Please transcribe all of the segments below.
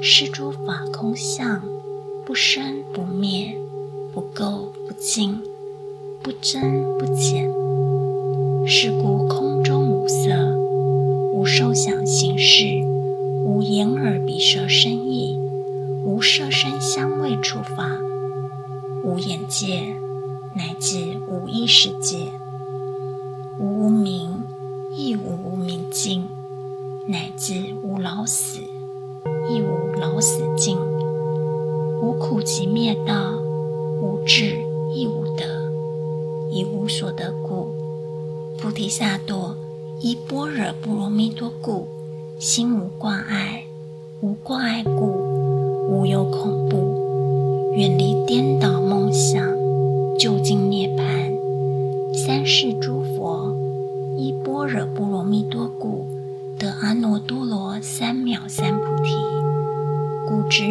是诸法空相，不生不灭，不垢不净，不增不减。是故空中无色，无受想行识。无眼耳鼻舌身意，无色声香味触法，无眼界，乃至无意识界，以无所得故，菩提萨埵依般若波罗蜜多故。心无挂碍，无挂碍故，无有恐怖，远离颠倒梦想，究竟涅槃。三世诸佛依般若波罗蜜多故，得阿耨多罗三藐三菩提。故知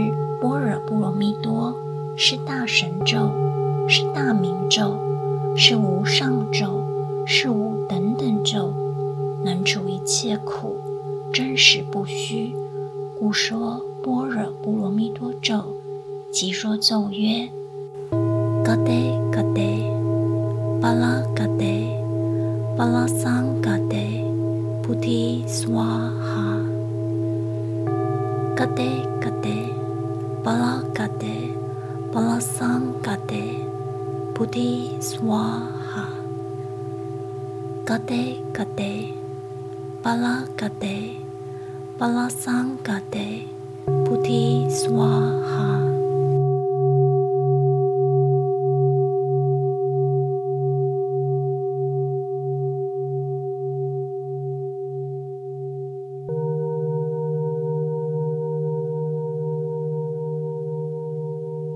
般若波罗蜜多是大神咒，是大明咒，是无上咒，是无等等咒，能除一切苦。真实不虚，故说般若波罗蜜多咒，即说咒曰：嘎德嘎德，巴拉嘎德，巴拉桑嘎德，菩提萨哈。嘎德嘎德，巴拉 Gati Swaha Gate Gate Bala《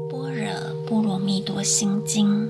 般若波罗蜜多心经》。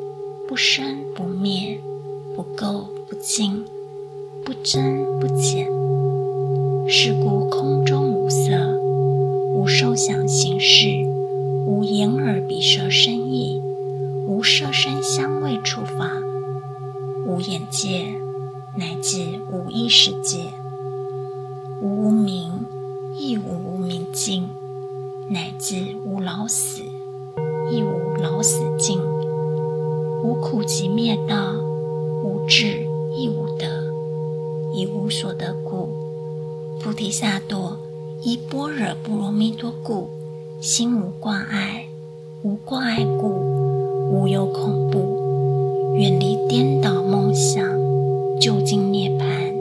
不生不灭，不垢不净，不增不减。是故空中无色，无受想行识，无眼耳鼻舌身意，无色声香味触法，无眼界，乃至无意识界，无无明，亦无无明尽，乃至无老死，亦无老死尽，无苦集灭道，无智亦无得，以无所得故。菩提萨埵依般若波罗蜜多故，心无挂碍，无挂碍故，无有恐怖，远离颠倒梦想，究竟涅槃。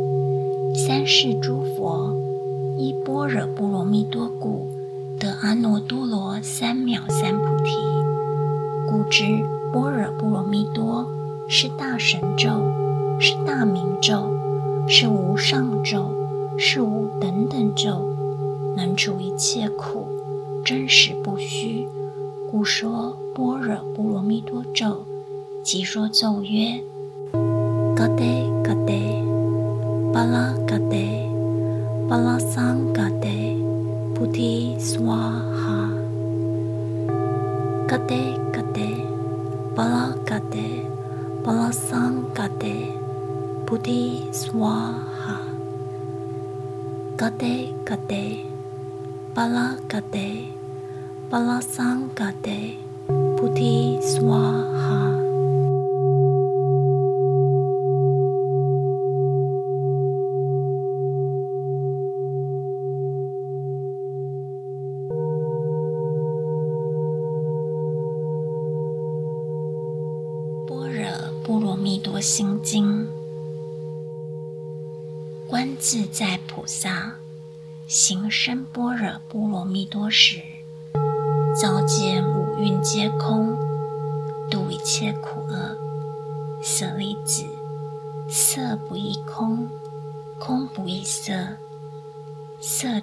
三世诸佛依般若波罗蜜多故，得阿耨多罗三藐三菩提。故知般若波罗蜜多是大神咒，是大明咒，是无上咒。是无等等咒，能除一切苦，真实不虚。故说般若波罗蜜多咒，即说咒曰：嘎德嘎德，巴拉嘎德，巴拉桑嘎德，菩提萨哈。嘎德 Balakate, Balasangate, Buddhi Swaha. Gate Gate, sang Balasangate, Buddhi Swaha.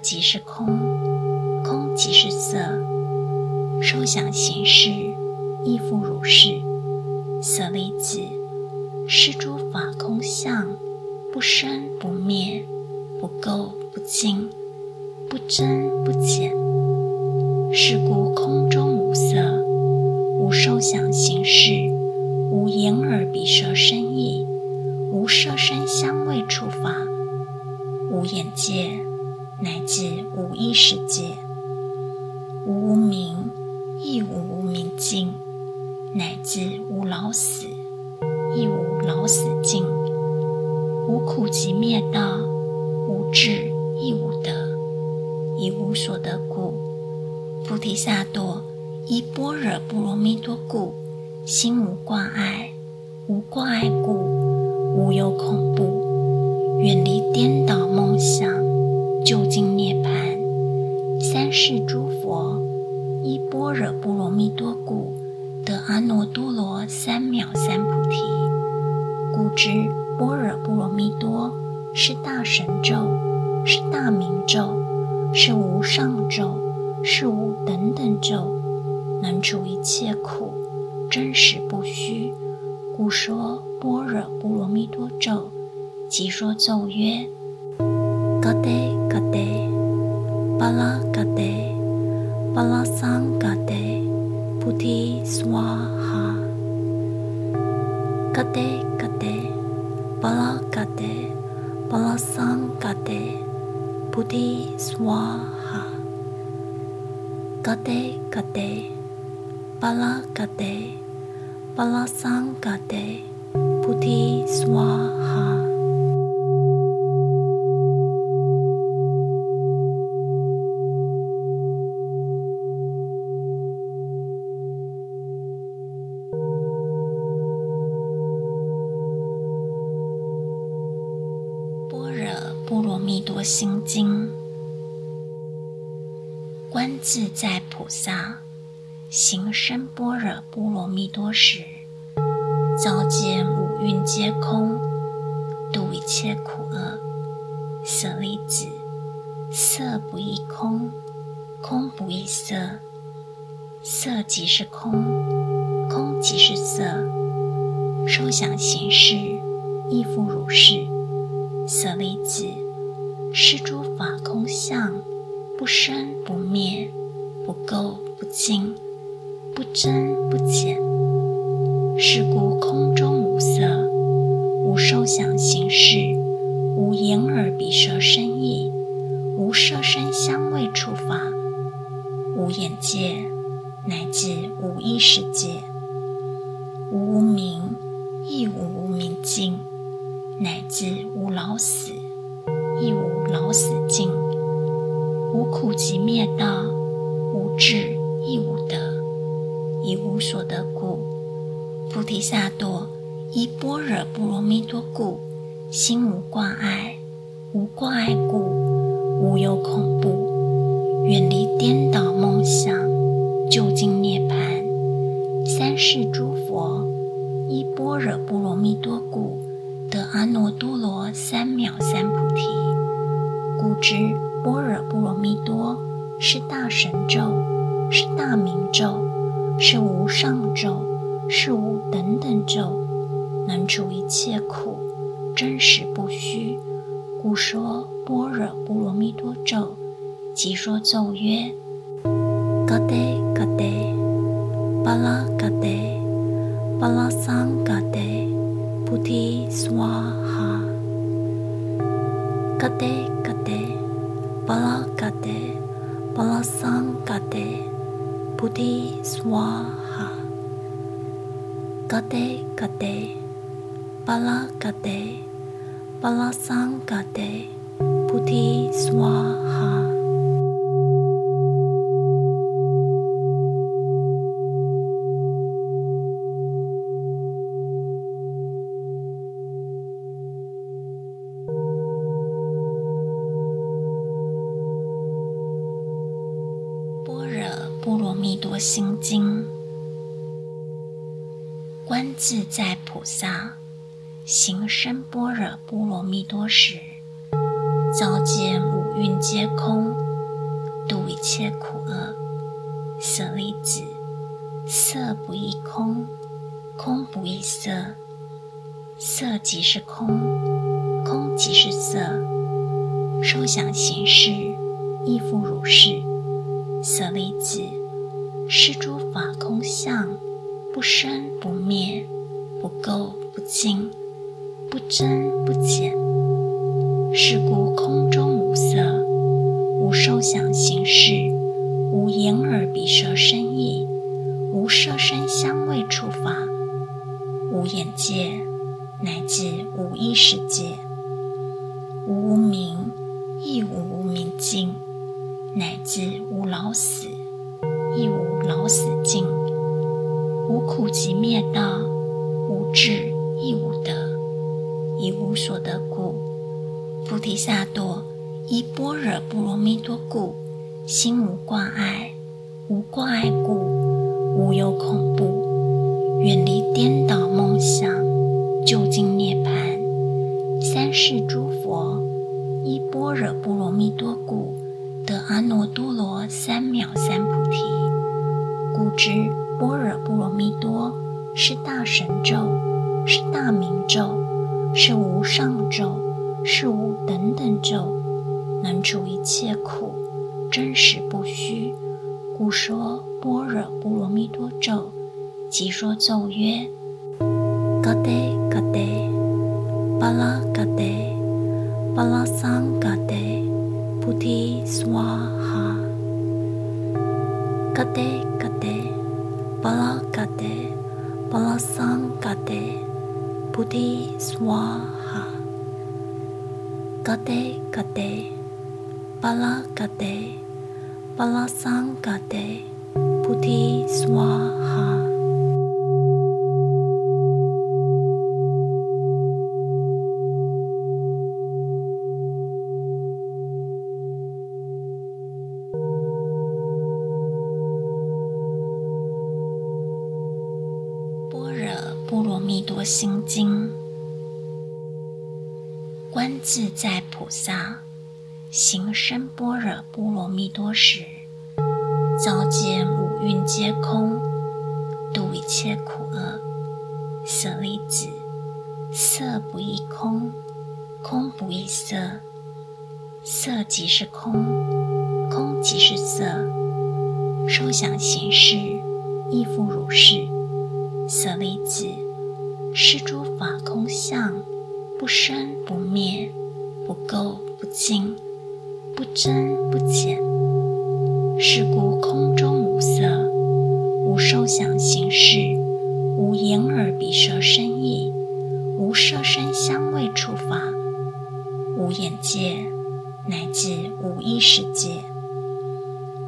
即是空。亦无无明尽，乃至无老死，亦无老死尽，无苦集灭道，无智亦无得，以无所得故，菩提萨埵依般若波罗蜜多故，心无挂碍，无挂碍故，无有恐怖，远离颠倒梦想，究竟涅槃，三世诸。般若波罗蜜多故得阿耨多罗三藐三菩提故知般若波罗蜜多是大神咒是大明咒是无上咒是无等等咒能除一切苦真实不虚故说般若波罗蜜多咒即说咒曰噶得噶得巴拉噶得 Balasangate Puti Swaha. Kate Kate Balakate Balasangate Puti Swaha. Kate Kate Balakate Balasangate Puti Swaha. 谢。Balakate, Balasangate, Buddhi Swaha. Gate Gate, Balakate, Balasangate, Buddhi Swaha. 菩萨行深般若波罗蜜多时，照见五蕴皆空，度一切苦厄。舍利子，色不异空，空不异色，色即是空，空即是色。受想行识，亦复如是。舍利子，是诸法空相，不生不灭，不垢不净，不增不减。是故空中 Salasangate Buddhi Swaha. Kate Kate Balakate Balasangate Buddhi Swaha. Kate Kate Balakate Balasangate Buddhi Swaha. 灭，不垢不净，不增不减。是故空中无色，无受想行识，无眼耳鼻舌身意，无色声香味触法，无眼界，乃至无意识界，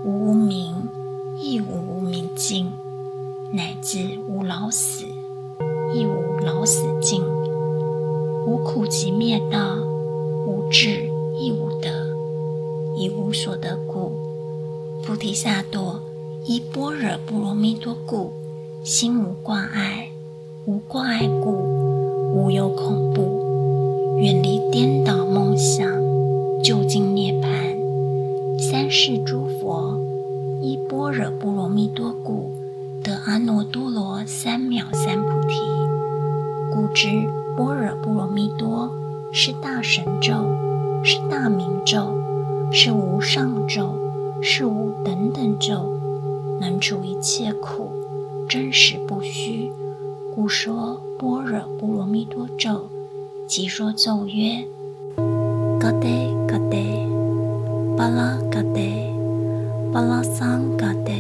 无无明，亦无无明尽。乃至无老死，亦无老死尽；无苦集灭道，无智亦无得，以无所得故，菩提萨埵依般若波罗蜜多故，心无挂碍；无挂碍故，无有恐怖，远离颠倒梦想，究竟涅槃。三世诸佛依般若波罗蜜多故。得阿耨多罗三藐三菩提，故知般若波罗蜜多是大神咒，是大明咒，是无上咒，是无等等咒，能除一切苦，真实不虚。故说般若波罗蜜多咒，即说咒曰：嘎得嘎得，巴拉嘎得，巴拉桑嘎得。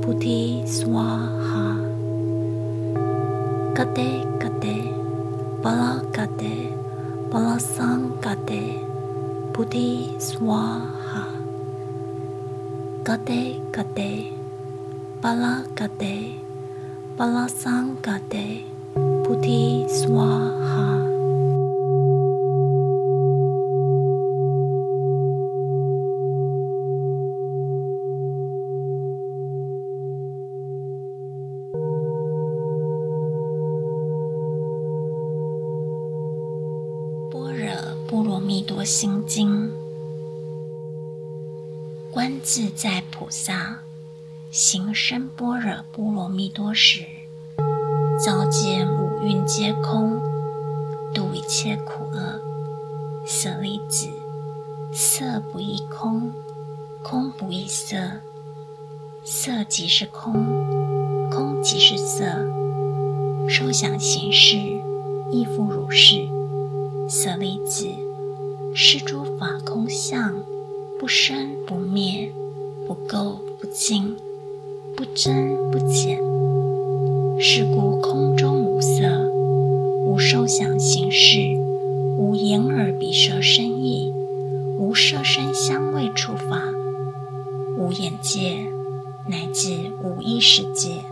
菩提萨哈，嘎得嘎德，Balakate, Balasangate, Buddhi Swaha. Gate Gate, Balakate, Balasangate, Buddhi Swaha. 是空，空即是色。受想行识，亦复如是。舍利子，是诸法空相。不生不灭，不垢不净，不增不减。是故空中无色，无受想行识，无眼耳鼻舌身意，无色声香味触法，无眼界，乃至五一世界。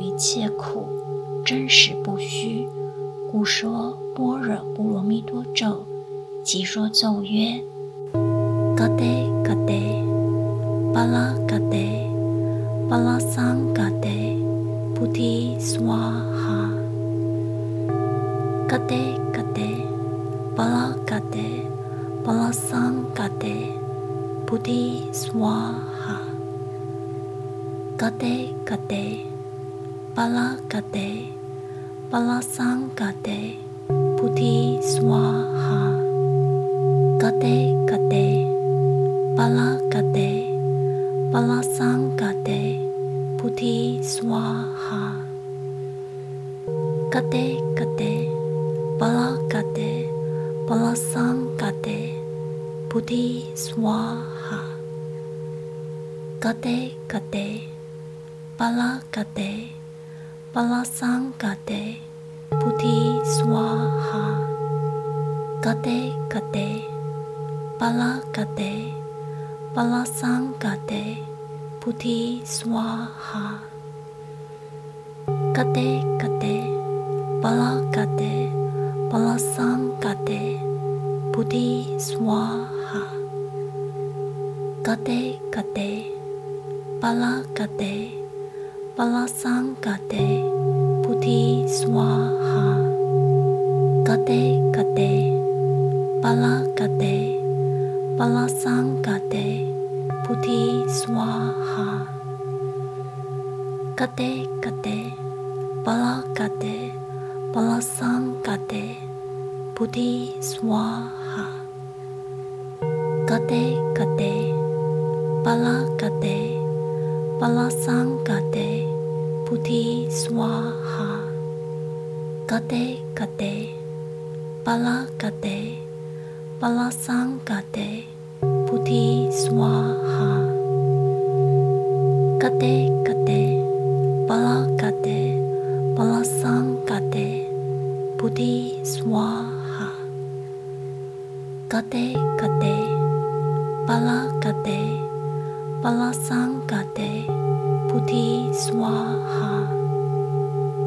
一切苦，真实不虚。故说般若波罗蜜多咒，即说咒曰：嘎得嘎得，巴拉嘎得，巴拉桑嘎得，菩提萨哈，嘎得嘎得。巴拉嘎得，巴拉桑嘎得，菩提萨哈。嘎得嘎德，Balakate, Balasangate, Puti Swaha, kate, bala Balakate, Balasangate, Puti Swaha, kate, bala Balakate, Balasangate, Puti Swaha, kate, bala Balakate, Balasangate Puti Swaha. Gate Gate Balagate Balasangate Puti Swaha. Gate Gate Balagate Balasangate Puti Swaha. Gate Gate Balagate Balasangate Puti Swaha. Gate Gate Balagate Balasangate Puti Swaha. Gate Gate Balagate Balasangate Puti Swaha. Bhuti Swaha.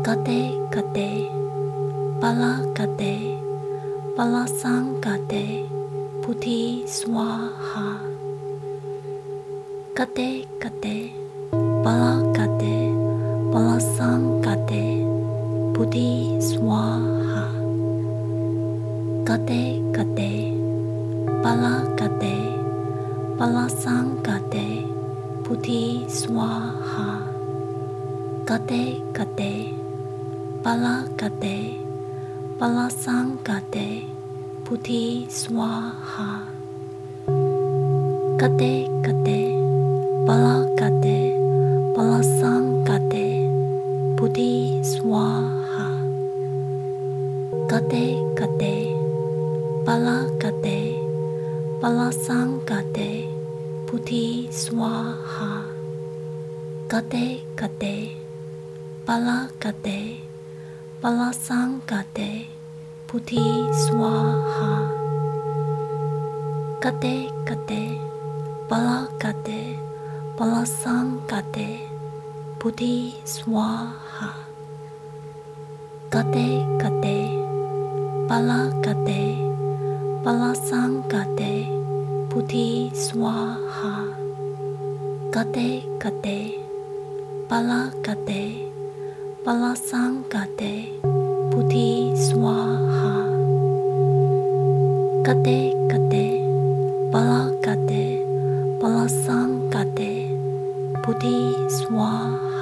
Gate Gate. Bala Gate. Bala Sangate Bhuti Swaha. Gate Gate. Bala Gate. Bala Sangate Bhuti Swaha. Gate Gate. Bala Gate. Bala Sangate Bodhi Swaha Kate Kate. Pala Kate. Pala Sang Kate. Bodhi Swaha Kate Kate. Pala Kate. Balasang Gade Buddhi Swaha Gade Gade Bala Gade Balasang Gade Buddhi Swaha Gade Gade Bala Gade Balasang Gade Buddhi Swaha Gade Gade Bala Gade Balasang Gade Buddhi Swaha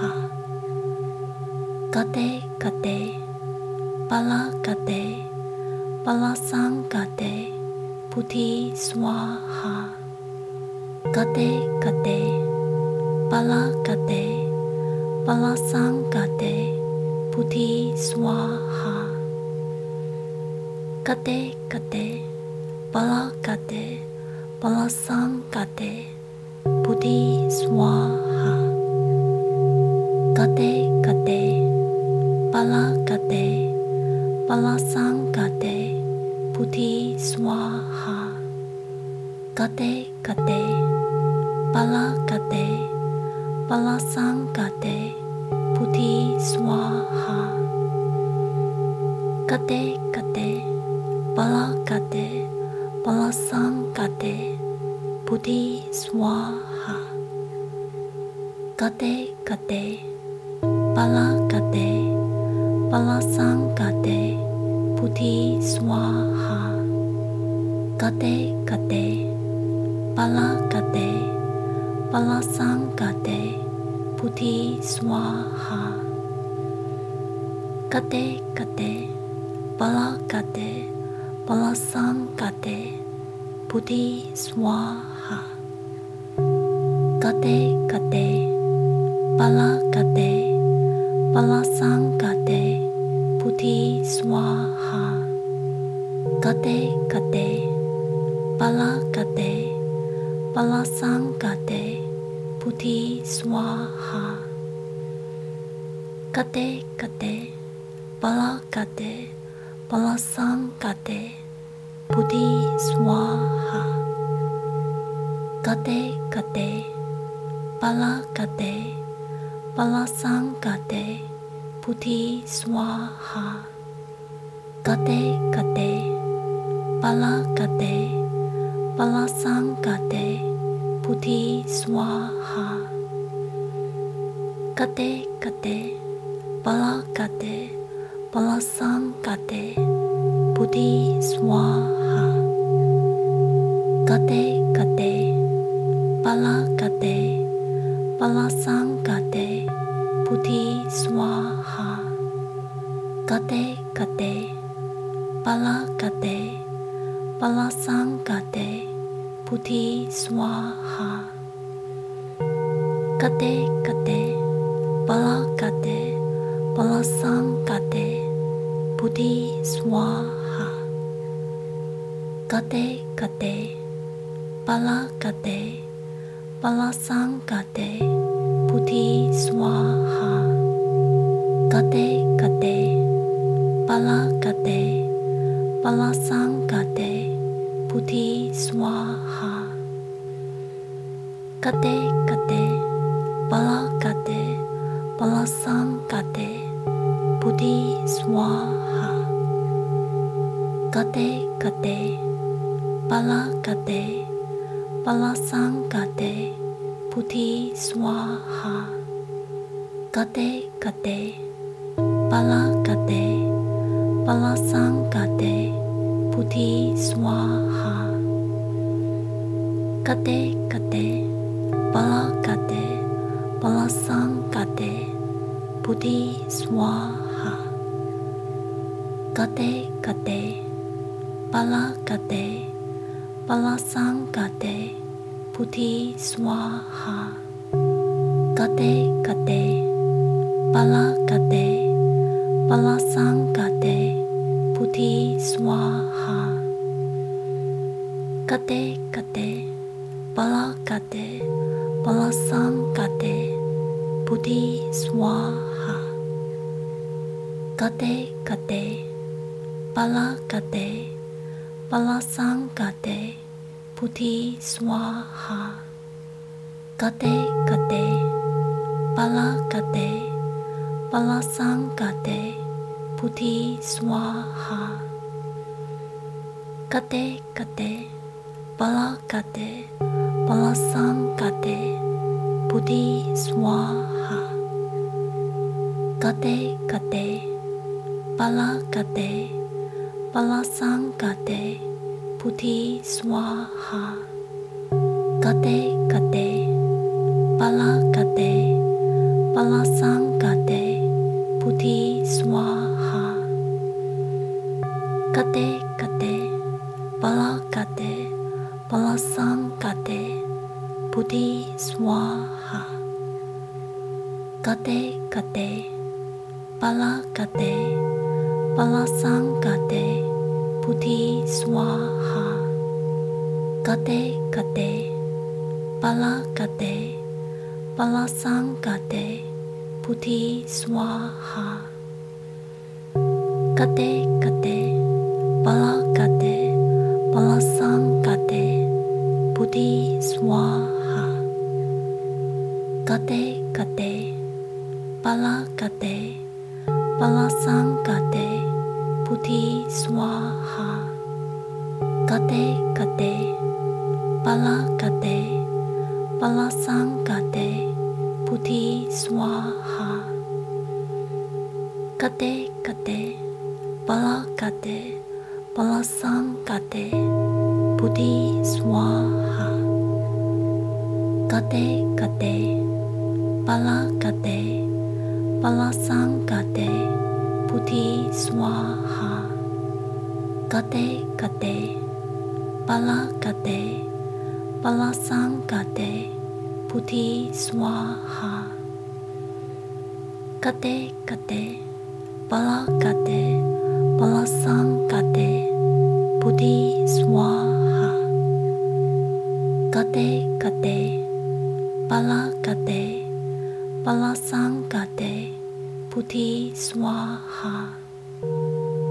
Bala Gade Balasang Gade Buddhi Swaha. Gade Gade Bala Gade Balasang Gade Buddhi Swaha. Gade Gade Bala Gade Balasang Gade Buddhi Swaha. Gade Gade Bala Gade Balasang Gade Buddhi Swaha. Gade Gade Bala Gade Balasang Gade Buddhi Swaha. Gade Gade Bala Gade Balasang Gade Buddhi Swaha. Gade Gade Gade Bala Gade Balasang Gade Buddhi Swaha Gade Gade Bala Gade Balasang Gade Buddhi Swaha Gade Gade Bala Gade Balasang Gade Buddhi Swaha Gade Gade Gade Bala Gade Balasang Gade Buddhi Swaha. Gade Gade Bala Gade Balasang Gade Buddhi Swaha. Gade Gade Bala Gade Balasang Gade Buddhi Swaha. Gade Gade Bala Gade Balasang Gade Buddhi Swaha. Gade Gade Bala Gade Balasang Gade Buddhi Swaha. Gade Gade Bala Gade Balasang Gade Buddhi Gade Puti Swaha. Gade Gade Bala Gade Balasang Gade Puti Swaha. Gade Gade Bala Gade Balasang Gade Puti Swaha. Gade Gade Bala Gade Balasang Gade Puti Swaha. Gade Gade Puti Swaha. Gade Gade Bala Gade Balasang Gade Puti Swaha. Gade Gade Bala Gade Balasang Gade Puti Swaha. Gade Gade Bala Gade Balasang Gade Puti Swaha Gade Gade Bala Gade Balasang Gade Puti Swaha Gade Gade Bala Gade Balasang Gade Puti Swaha Gade Gade Bala Gade Balasang Gade Puti Bala Gade Balasang Gade Puti Swaha.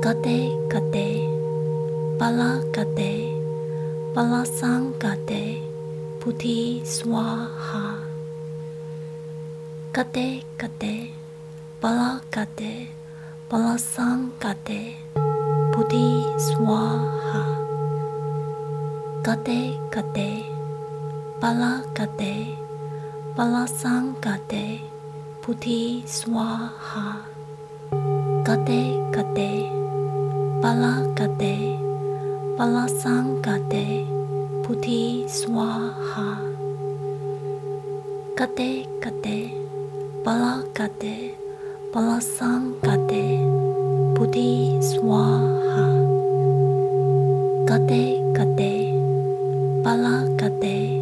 Gade Bala Gade Balasang Gade Puti Swaha. Gade Bala Gade Balasang Gade Puti Swaha. Gade Bala Gade Balasang Gade Puti Swaha. Gade Gade Bala Gade Balasang Gade Puti Swaha. Gade Gade Bala Gade Balasang Gade Puti Swaha. Bala Gade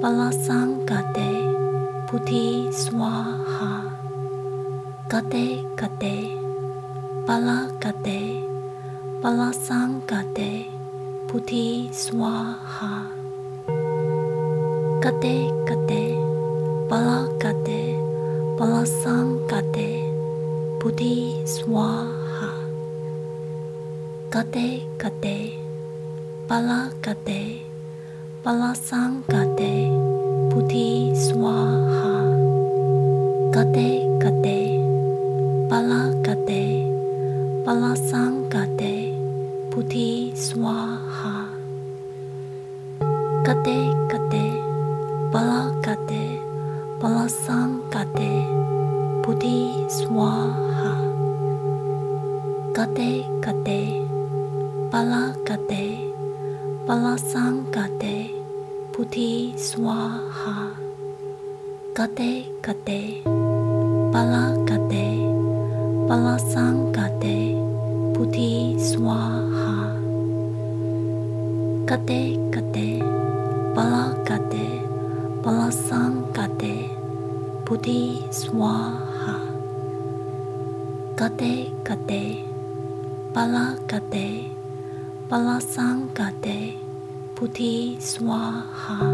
Balasang Gade Puti Swaha. Gade Gade Bala Gade Balasang Gade Puti Swaha. Gade Gade Bala Gade Balasang Gade Puti Swaha. Gade Gade Bala Gade Balasang Gade Puti Swaha. Gade Gade Bala Gade Balasang Gade Puti Swaha. Gade Gade Bala Gade Balasang Gade Puti Swaha. Gade Gade Bala Gade Balasang Puti Swaha Gade Gade Bala Gade Balasang Gade Puti Swaha. Gade Gade Bala Gade Balasang Gade Puti Swaha. Gade Gade Bala Gade Balasang Gade Puti Swaha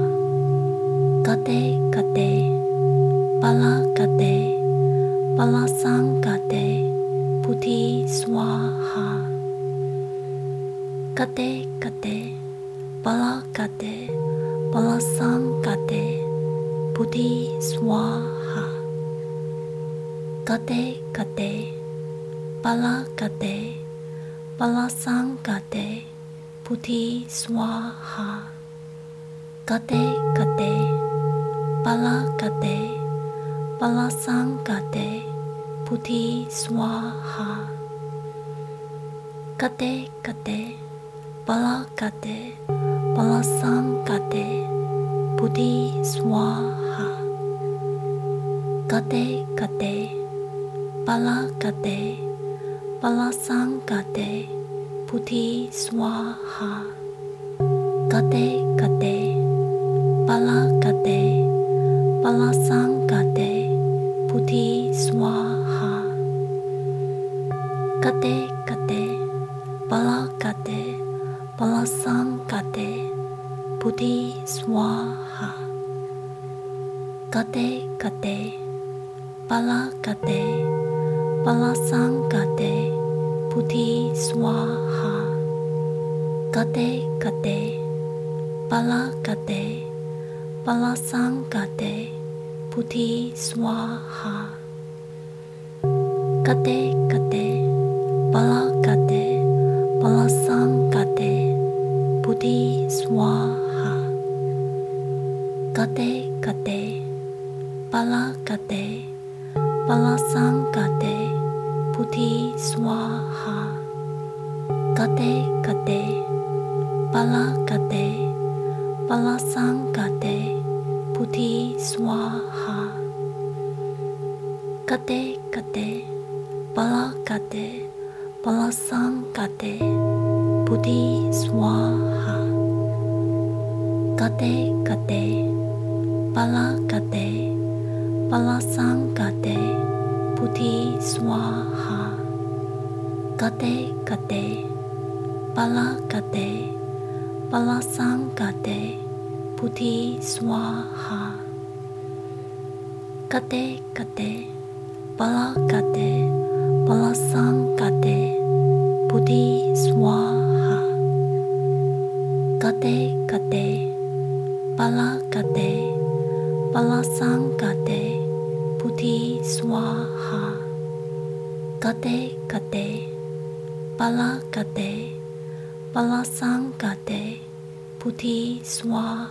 Kate kate, bala kate, balasam kate, buddhi swaha. Kate kate, bala kate, balasam kate, buddhi swaha. Kate kate, bala kate, balasam kate, buddhi swaha. Kate kate. Balakate, Balasangate, Buddhi Swaha. Gate Gate, Balakate, Balasangate, Buddhi Swaha. Gate Gate, Balakate, Balasangate, Tate Kate, Bala Kate, Balasang Kate, Puti Swaha. Kate Kate, Bala Kate, Balasang Kate, Puti Swaha. Kate Balakate, Balasangate, Puti Swa